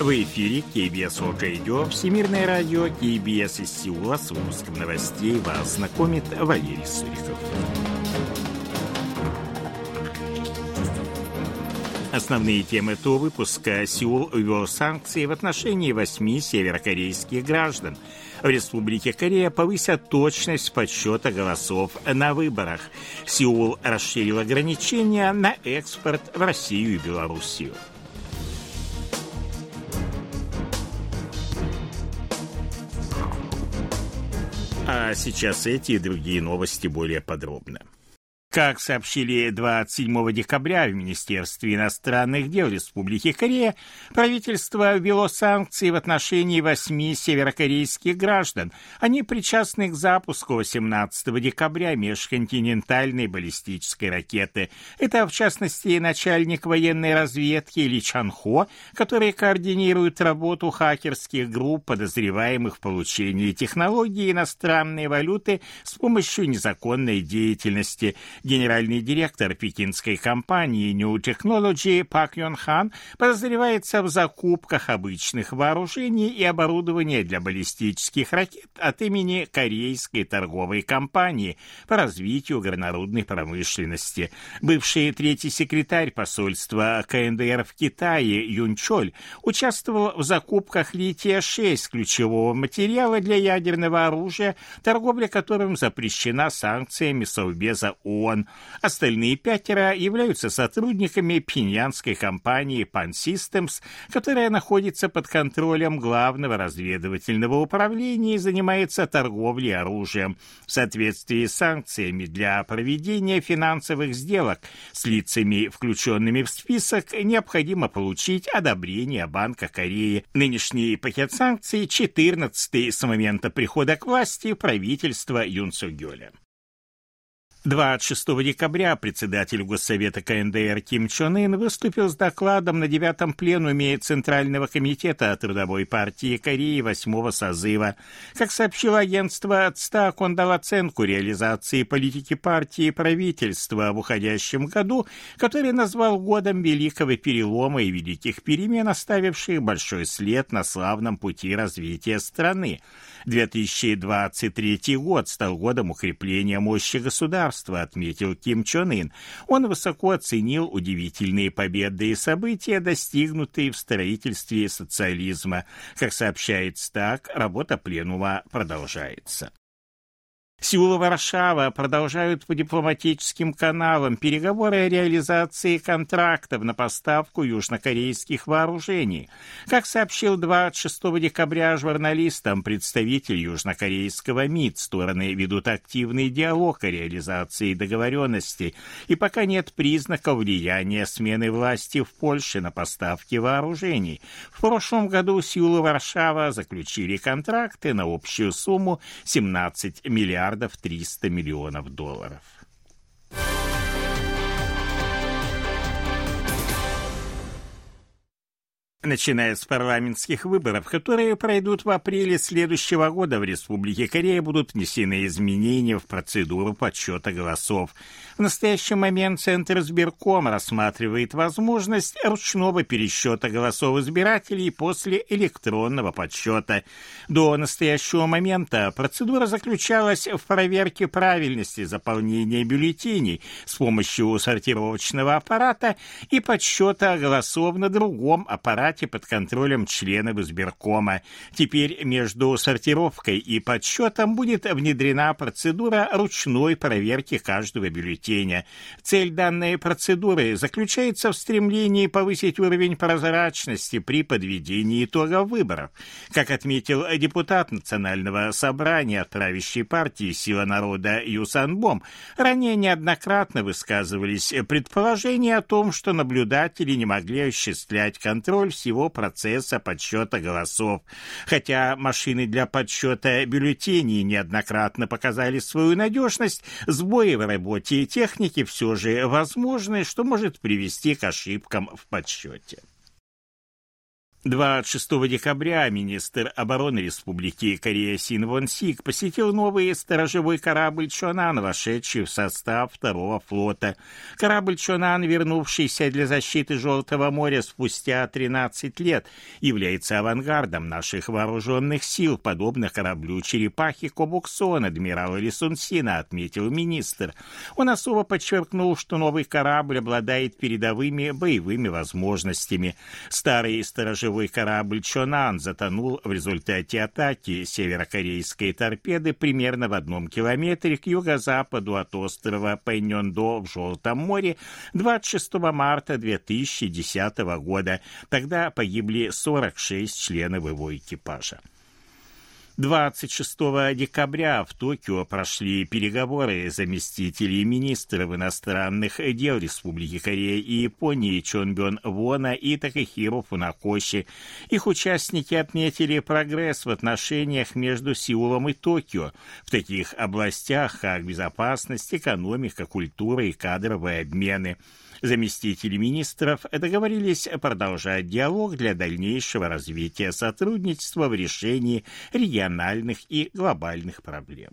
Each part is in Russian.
В эфире KBS World Radio, Всемирное радио, KBS из Сеула. С выпуском новостей вас знакомит Валерий Суриков. Основные темы этого выпуска. Сеул ввел санкции в отношении восьми северокорейских граждан. В Республике Корея повысят точность подсчета голосов на выборах. Сеул расширил ограничения на экспорт в Россию и Белоруссию. А сейчас эти и другие новости более подробно. Как сообщили 27 декабря в Министерстве иностранных дел Республики Корея, правительство ввело санкции в отношении восьми северокорейских граждан. Они причастны к запуску 18 декабря межконтинентальной баллистической ракеты. Это, в частности, начальник военной разведки Ли Чан Хо, который координирует работу хакерских групп, подозреваемых в получении технологий иностранной валюты с помощью незаконной деятельности – Генеральный директор пекинской компании New Technology Пак Йон Хан подозревается в закупках обычных вооружений и оборудования для баллистических ракет от имени Корейской торговой компании по развитию горнорудной промышленности. Бывший третий секретарь посольства КНДР в Китае Юн Чоль участвовал в закупках лития-6, ключевого материала для ядерного оружия, торговля которым запрещена санкциями Совбеза ООН ООН. Остальные пятеро являются сотрудниками пиньянской компании Pan Systems, которая находится под контролем главного разведывательного управления и занимается торговлей оружием в соответствии с санкциями для проведения финансовых сделок с лицами, включенными в список, необходимо получить одобрение Банка Кореи. Нынешний пакет санкций 14 с момента прихода к власти правительства Юн Су-гёля. 26 декабря председатель Госсовета КНДР Ким Чон Ын выступил с докладом на девятом пленуме Центрального комитета Трудовой партии Кореи восьмого созыва. Как сообщило агентство ЦТАК, он дал оценку реализации политики партии и правительства в уходящем году, который назвал годом великого перелома и великих перемен, оставивших большой след на славном пути развития страны. 2023 год стал годом укрепления мощи государства, отметил Ким Чон Ын. Он высоко оценил удивительные победы и события, достигнутые в строительстве социализма. Как сообщает СТАК, работа пленума продолжается. Сеул и Варшава продолжают по дипломатическим каналам переговоры о реализации контрактов на поставку южнокорейских вооружений. Как сообщил 26 декабря журналистам представитель южнокорейского МИД, стороны ведут активный диалог о реализации договоренности, и пока нет признаков влияния смены власти в Польше на поставки вооружений. В прошлом году Сеул и Варшава заключили контракты на общую сумму 17 миллиардов миллиардов 300 миллионов долларов. Начиная с парламентских выборов, которые пройдут в апреле следующего года в Республике Корея, будут внесены изменения в процедуру подсчета голосов. В настоящий момент Центр избирком рассматривает возможность ручного пересчета голосов избирателей после электронного подсчета. До настоящего момента процедура заключалась в проверке правильности заполнения бюллетеней с помощью сортировочного аппарата и подсчета голосов на другом аппарате аппарате под контролем членов избиркома. Теперь между сортировкой и подсчетом будет внедрена процедура ручной проверки каждого бюллетеня. Цель данной процедуры заключается в стремлении повысить уровень прозрачности при подведении итогов выборов. Как отметил депутат Национального собрания от правящей партии «Сила народа» Юсанбом, ранее неоднократно высказывались предположения о том, что наблюдатели не могли осуществлять контроль всего процесса подсчета голосов. Хотя машины для подсчета бюллетеней неоднократно показали свою надежность, сбои в работе техники все же возможны, что может привести к ошибкам в подсчете. 26 декабря министр обороны Республики Корея Син Вон Сик посетил новый сторожевой корабль «Чонан», вошедший в состав второго флота. Корабль «Чонан», вернувшийся для защиты Желтого моря спустя 13 лет, является авангардом наших вооруженных сил, подобно кораблю «Черепахи» Кобуксон, адмирала Лисунсина, отметил министр. Он особо подчеркнул, что новый корабль обладает передовыми боевыми возможностями. Старый сторожевой сторожевой корабль «Чонан» затонул в результате атаки северокорейской торпеды примерно в одном километре к юго-западу от острова Пэньондо в Желтом море 26 марта 2010 года. Тогда погибли 46 членов его экипажа. 26 декабря в Токио прошли переговоры заместителей министров иностранных дел Республики Корея и Японии Чонбён Вона и Такахиро Фунакоши. Их участники отметили прогресс в отношениях между Сеулом и Токио в таких областях, как безопасность, экономика, культура и кадровые обмены. Заместители министров договорились продолжать диалог для дальнейшего развития сотрудничества в решении региональных и глобальных проблем.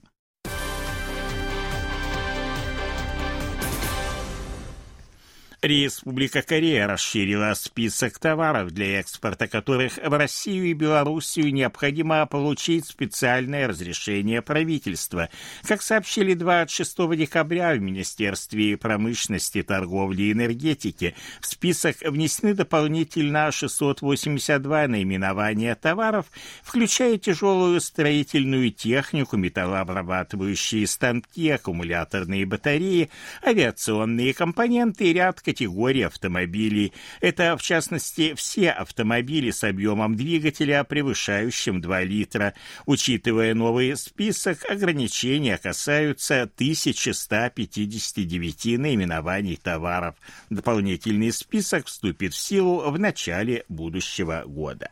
Республика Корея расширила список товаров, для экспорта которых в Россию и Белоруссию необходимо получить специальное разрешение правительства. Как сообщили 26 декабря в Министерстве промышленности, торговли и энергетики, в список внесены дополнительно 682 наименования товаров, включая тяжелую строительную технику, металлообрабатывающие станки, аккумуляторные батареи, авиационные компоненты и ряд категорий автомобилей. Это, в частности, все автомобили с объемом двигателя, превышающим 2 литра. Учитывая новый список, ограничения касаются 1159 наименований товаров. Дополнительный список вступит в силу в начале будущего года.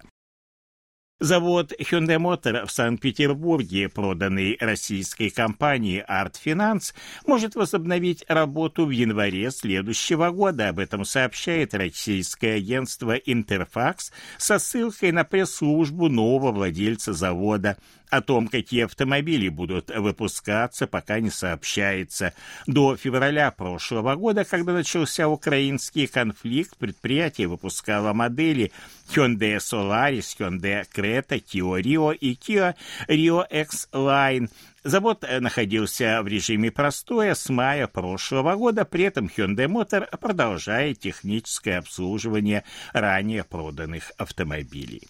Завод Hyundai Motor в Санкт-Петербурге, проданный российской компании Art Finance, может возобновить работу в январе следующего года. Об этом сообщает российское агентство Интерфакс со ссылкой на пресс-службу нового владельца завода. О том, какие автомобили будут выпускаться, пока не сообщается. До февраля прошлого года, когда начался украинский конфликт, предприятие выпускало модели Hyundai Solaris, Hyundai Creta, Kia Rio и Kia Rio X Line. Завод находился в режиме простоя с мая прошлого года, при этом Hyundai Motor продолжает техническое обслуживание ранее проданных автомобилей.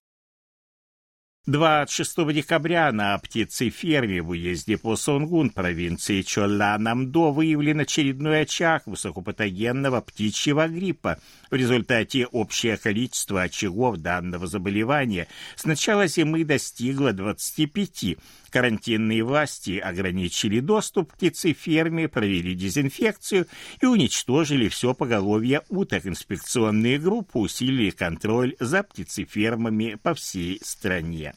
26 декабря на птицеферме в уезде по Сонгун провинции Чолла-Намдо выявлен очередной очаг высокопатогенного птичьего гриппа. В результате общее количество очагов данного заболевания с начала зимы достигло 25. Карантинные власти ограничили доступ к птицеферме, провели дезинфекцию и уничтожили все поголовье уток. Инспекционные группы усилили контроль за птицефермами по всей стране.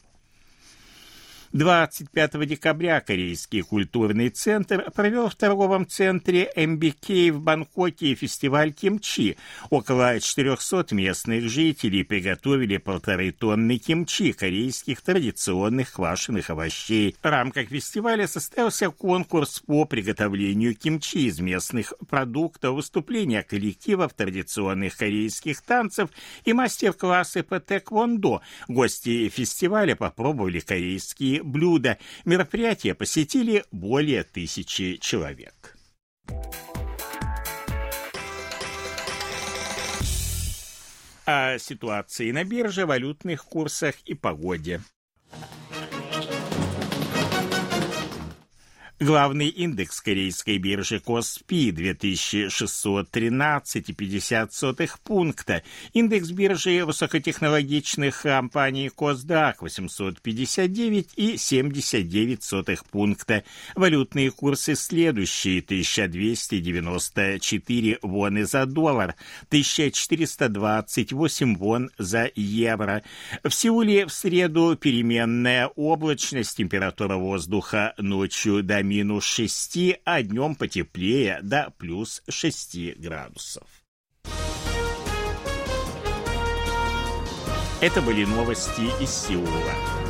25 декабря Корейский культурный центр провел в торговом центре МБК в Бангкоке фестиваль кимчи. Около 400 местных жителей приготовили полторы тонны кимчи, корейских традиционных квашеных овощей. В рамках фестиваля состоялся конкурс по приготовлению кимчи из местных продуктов, выступления коллективов традиционных корейских танцев и мастер-классы по тэквондо. Гости фестиваля попробовали корейские блюда. Мероприятие посетили более тысячи человек. О ситуации на бирже, валютных курсах и погоде. Главный индекс корейской биржи Коспи 2613,50 пункта. Индекс биржи высокотехнологичных компаний Косдак 859,79 пункта. Валютные курсы следующие. 1294 воны за доллар, 1428 вон за евро. В Сеуле в среду переменная облачность, температура воздуха ночью до минус 6, а днем потеплее до плюс 6 градусов. Это были новости из Сеула.